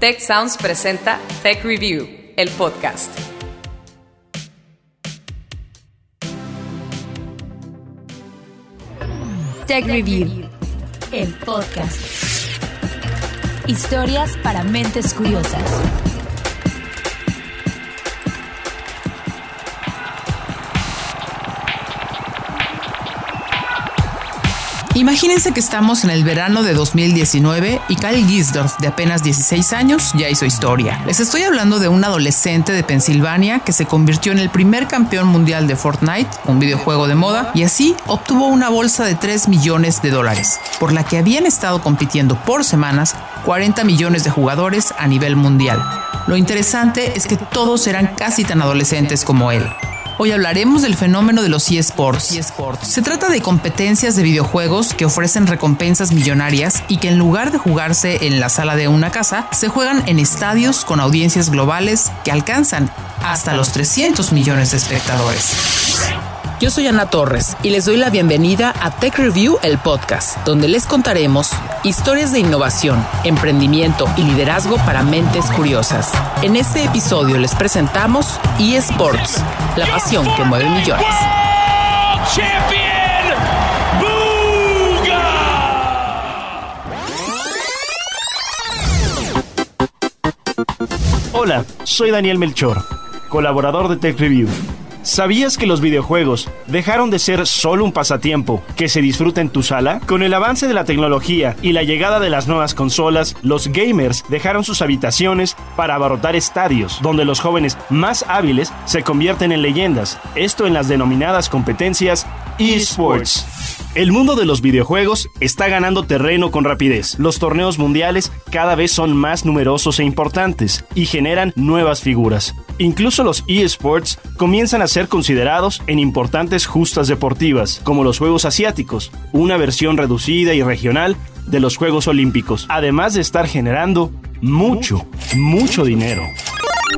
Tech Sounds presenta Tech Review, el podcast. Tech Review, el podcast. Historias para mentes curiosas. Imagínense que estamos en el verano de 2019 y Kyle Gisdorf, de apenas 16 años, ya hizo historia. Les estoy hablando de un adolescente de Pensilvania que se convirtió en el primer campeón mundial de Fortnite, un videojuego de moda, y así obtuvo una bolsa de 3 millones de dólares, por la que habían estado compitiendo por semanas 40 millones de jugadores a nivel mundial. Lo interesante es que todos eran casi tan adolescentes como él. Hoy hablaremos del fenómeno de los eSports. Se trata de competencias de videojuegos que ofrecen recompensas millonarias y que en lugar de jugarse en la sala de una casa, se juegan en estadios con audiencias globales que alcanzan hasta los 300 millones de espectadores. Yo soy Ana Torres y les doy la bienvenida a Tech Review, el podcast, donde les contaremos historias de innovación, emprendimiento y liderazgo para mentes curiosas. En este episodio les presentamos eSports, la pasión que mueve millones. Hola, soy Daniel Melchor, colaborador de Tech Review. ¿Sabías que los videojuegos dejaron de ser solo un pasatiempo que se disfruta en tu sala? Con el avance de la tecnología y la llegada de las nuevas consolas, los gamers dejaron sus habitaciones para abarrotar estadios, donde los jóvenes más hábiles se convierten en leyendas, esto en las denominadas competencias eSports. El mundo de los videojuegos está ganando terreno con rapidez. Los torneos mundiales cada vez son más numerosos e importantes y generan nuevas figuras. Incluso los eSports comienzan a ser considerados en importantes justas deportivas, como los Juegos Asiáticos, una versión reducida y regional de los Juegos Olímpicos, además de estar generando mucho, mucho dinero.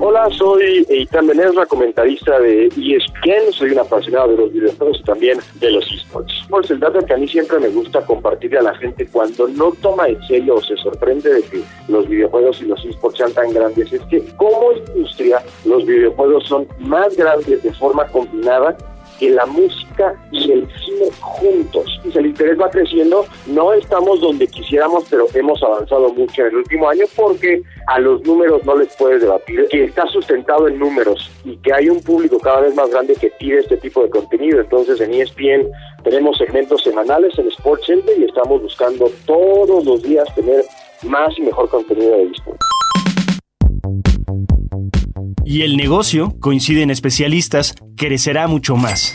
Hola, soy Eitan Benesra, comentarista de ESPN. Soy un apasionado de los videojuegos y también de los esports. Pues el dato que a mí siempre me gusta compartirle a la gente cuando no toma en serio o se sorprende de que los videojuegos y los esports sean tan grandes es que como industria los videojuegos son más grandes de forma combinada que la música y el cine juntos. Y el interés va creciendo, no estamos donde quisiéramos, pero hemos avanzado mucho en el último año porque a los números no les puedes debatir, que está sustentado en números y que hay un público cada vez más grande que pide este tipo de contenido. Entonces en ESPN tenemos segmentos semanales en Sports Center y estamos buscando todos los días tener más y mejor contenido de esports. Y el negocio, coinciden especialistas, crecerá mucho más.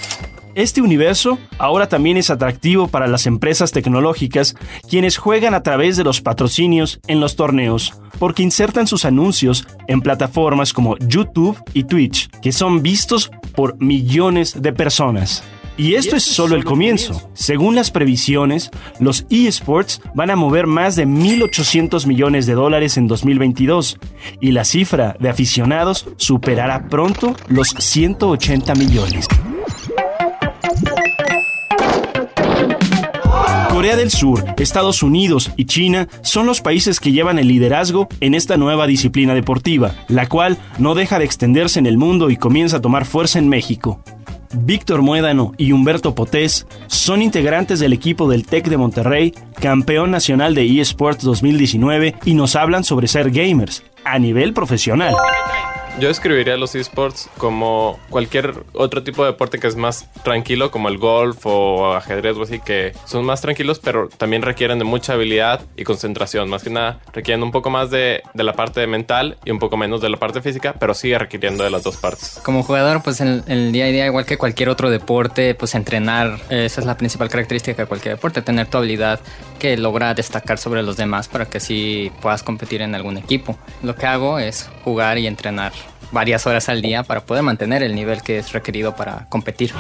Este universo ahora también es atractivo para las empresas tecnológicas quienes juegan a través de los patrocinios en los torneos, porque insertan sus anuncios en plataformas como YouTube y Twitch, que son vistos por millones de personas. Y esto es solo el comienzo. Según las previsiones, los eSports van a mover más de 1.800 millones de dólares en 2022 y la cifra de aficionados superará pronto los 180 millones. Corea del Sur, Estados Unidos y China son los países que llevan el liderazgo en esta nueva disciplina deportiva, la cual no deja de extenderse en el mundo y comienza a tomar fuerza en México. Víctor Muédano y Humberto Potés son integrantes del equipo del TEC de Monterrey, campeón nacional de eSports 2019, y nos hablan sobre ser gamers a nivel profesional. Yo describiría los esports como cualquier otro tipo de deporte que es más tranquilo, como el golf o ajedrez o así, que son más tranquilos, pero también requieren de mucha habilidad y concentración. Más que nada, requieren un poco más de, de la parte mental y un poco menos de la parte física, pero sigue requiriendo de las dos partes. Como jugador, pues en el día a día, igual que cualquier otro deporte, pues entrenar, esa es la principal característica de cualquier deporte, tener tu habilidad que logra destacar sobre los demás para que así puedas competir en algún equipo. Lo que hago es jugar y entrenar varias horas al día para poder mantener el nivel que es requerido para competir.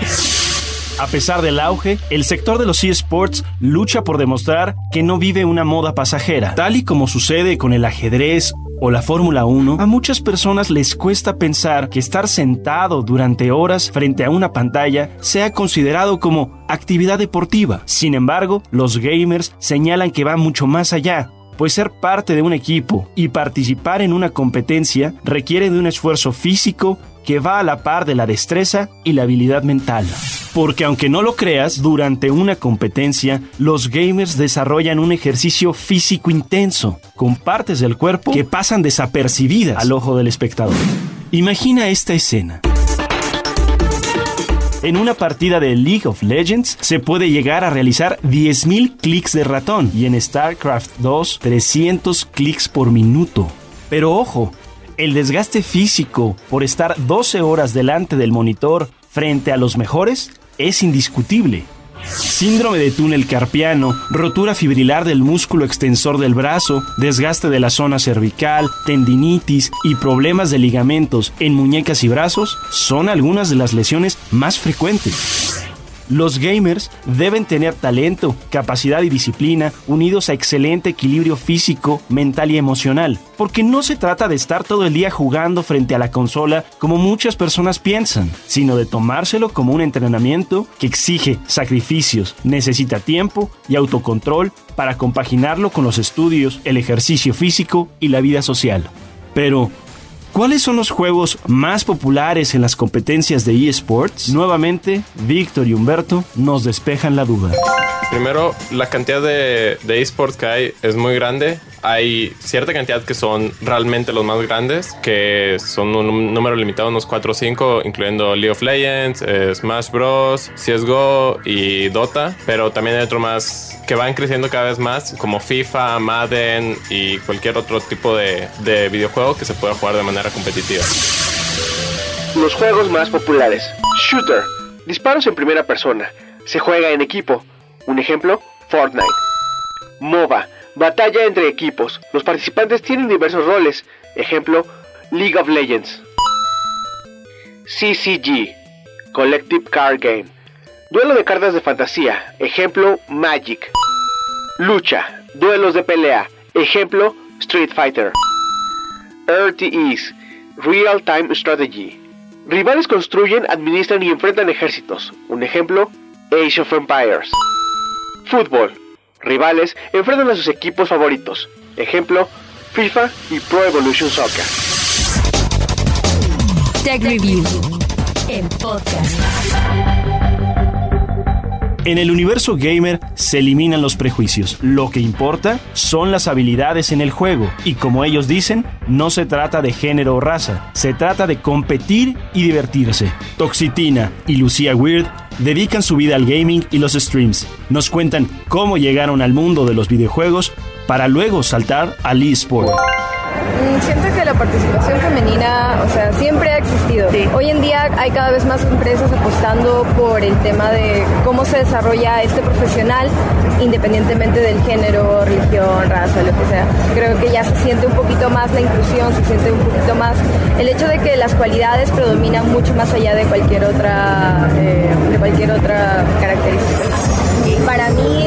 A pesar del auge, el sector de los eSports lucha por demostrar que no vive una moda pasajera. Tal y como sucede con el ajedrez o la Fórmula 1, a muchas personas les cuesta pensar que estar sentado durante horas frente a una pantalla sea considerado como actividad deportiva. Sin embargo, los gamers señalan que va mucho más allá pues ser parte de un equipo y participar en una competencia requiere de un esfuerzo físico que va a la par de la destreza y la habilidad mental. Porque aunque no lo creas, durante una competencia, los gamers desarrollan un ejercicio físico intenso, con partes del cuerpo que pasan desapercibidas al ojo del espectador. Imagina esta escena. En una partida de League of Legends se puede llegar a realizar 10.000 clics de ratón y en StarCraft 2 300 clics por minuto. Pero ojo, el desgaste físico por estar 12 horas delante del monitor frente a los mejores es indiscutible. Síndrome de túnel carpiano, rotura fibrilar del músculo extensor del brazo, desgaste de la zona cervical, tendinitis y problemas de ligamentos en muñecas y brazos son algunas de las lesiones más frecuentes. Los gamers deben tener talento, capacidad y disciplina unidos a excelente equilibrio físico, mental y emocional, porque no se trata de estar todo el día jugando frente a la consola como muchas personas piensan, sino de tomárselo como un entrenamiento que exige sacrificios, necesita tiempo y autocontrol para compaginarlo con los estudios, el ejercicio físico y la vida social. Pero, ¿Cuáles son los juegos más populares en las competencias de eSports? Nuevamente, Víctor y Humberto nos despejan la duda. Primero, la cantidad de, de esports que hay es muy grande. Hay cierta cantidad que son realmente los más grandes, que son un número limitado, unos 4 o 5, incluyendo League of Legends, eh, Smash Bros, CSGO y Dota. Pero también hay otro más que van creciendo cada vez más, como FIFA, Madden y cualquier otro tipo de, de videojuego que se pueda jugar de manera competitiva. Los juegos más populares. Shooter. Disparos en primera persona. Se juega en equipo. Un ejemplo, Fortnite. MOBA. Batalla entre equipos. Los participantes tienen diversos roles. Ejemplo, League of Legends. CCG. Collective Card Game. Duelo de cartas de fantasía. Ejemplo, Magic. Lucha. Duelos de pelea. Ejemplo, Street Fighter. RTEs. Real Time Strategy. Rivales construyen, administran y enfrentan ejércitos. Un ejemplo, Age of Empires. Fútbol. Rivales enfrentan a sus equipos favoritos. Ejemplo, FIFA y Pro Evolution Soccer. Tech Review, el podcast. En el universo gamer se eliminan los prejuicios. Lo que importa son las habilidades en el juego. Y como ellos dicen, no se trata de género o raza. Se trata de competir y divertirse. Toxitina y Lucía Weird dedican su vida al gaming y los streams. Nos cuentan cómo llegaron al mundo de los videojuegos para luego saltar al eSport. Siento que la participación femenina, o sea, siempre ha existido. Hoy en día hay cada vez más empresas apostando por el tema de cómo se desarrolla este profesional, independientemente del género, religión, raza, lo que sea. Creo que ya se siente un poquito más la inclusión, se siente un poquito más el hecho de que las cualidades predominan mucho más allá de cualquier otra, eh, de cualquier otra característica. Para mí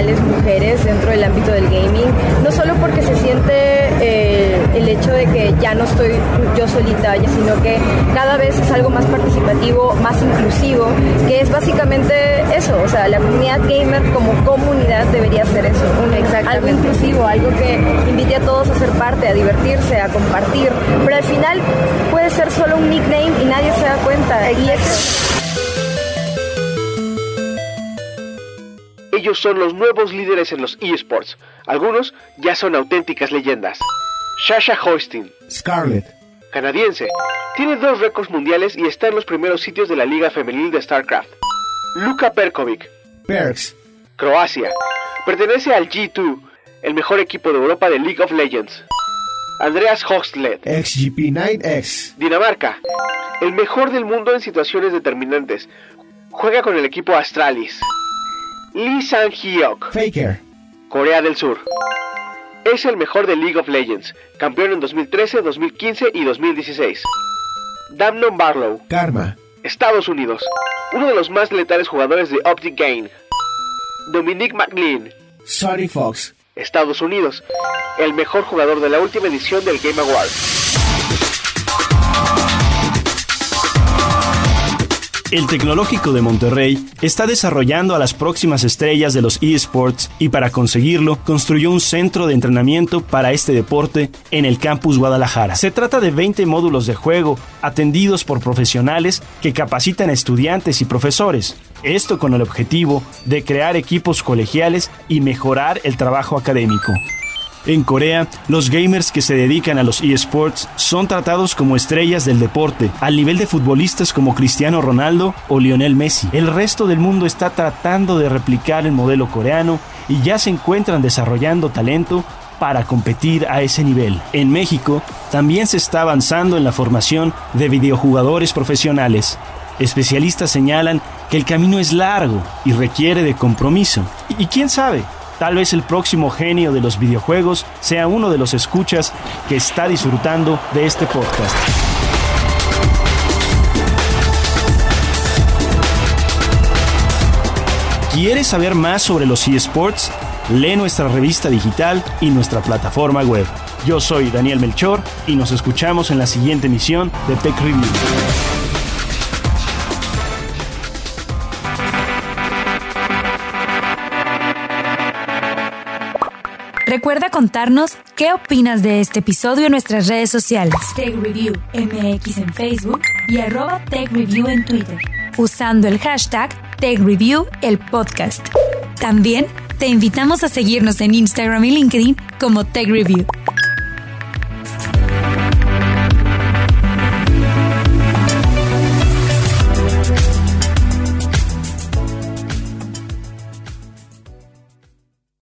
profesionales mujeres dentro del ámbito del gaming, no solo porque se siente eh, el hecho de que ya no estoy yo solita, sino que cada vez es algo más participativo, más inclusivo, que es básicamente eso, o sea, la comunidad gamer como comunidad debería ser eso, un, algo inclusivo, algo que invite a todos a ser parte, a divertirse, a compartir, pero al final puede ser solo un nickname y nadie se da cuenta. Y eso. Ellos son los nuevos líderes en los eSports. Algunos ya son auténticas leyendas. Shasha Hoisting, Scarlett, canadiense, tiene dos récords mundiales y está en los primeros sitios de la Liga Femenil de StarCraft. Luka Perkovic, Perks, Croacia, pertenece al G2, el mejor equipo de Europa de League of Legends. Andreas Hoxled, XGP9X, Dinamarca, el mejor del mundo en situaciones determinantes. Juega con el equipo Astralis. Lee Sang-hyuk, Faker, Corea del Sur. Es el mejor de League of Legends, campeón en 2013, 2015 y 2016. Damnon Barlow, Karma, Estados Unidos, uno de los más letales jugadores de Optic Gain. Dominic McLean, Sonny Fox, Estados Unidos, el mejor jugador de la última edición del Game Awards. El Tecnológico de Monterrey está desarrollando a las próximas estrellas de los eSports y para conseguirlo construyó un centro de entrenamiento para este deporte en el campus Guadalajara. Se trata de 20 módulos de juego atendidos por profesionales que capacitan a estudiantes y profesores. Esto con el objetivo de crear equipos colegiales y mejorar el trabajo académico. En Corea, los gamers que se dedican a los eSports son tratados como estrellas del deporte, al nivel de futbolistas como Cristiano Ronaldo o Lionel Messi. El resto del mundo está tratando de replicar el modelo coreano y ya se encuentran desarrollando talento para competir a ese nivel. En México, también se está avanzando en la formación de videojugadores profesionales. Especialistas señalan que el camino es largo y requiere de compromiso. Y quién sabe, Tal vez el próximo genio de los videojuegos sea uno de los escuchas que está disfrutando de este podcast. ¿Quieres saber más sobre los eSports? Lee nuestra revista digital y nuestra plataforma web. Yo soy Daniel Melchor y nos escuchamos en la siguiente emisión de Tech Review. Contarnos qué opinas de este episodio en nuestras redes sociales. Tech Review MX en Facebook y arroba Tech Review en Twitter. Usando el hashtag Tech Review el podcast. También te invitamos a seguirnos en Instagram y LinkedIn como Tech Review.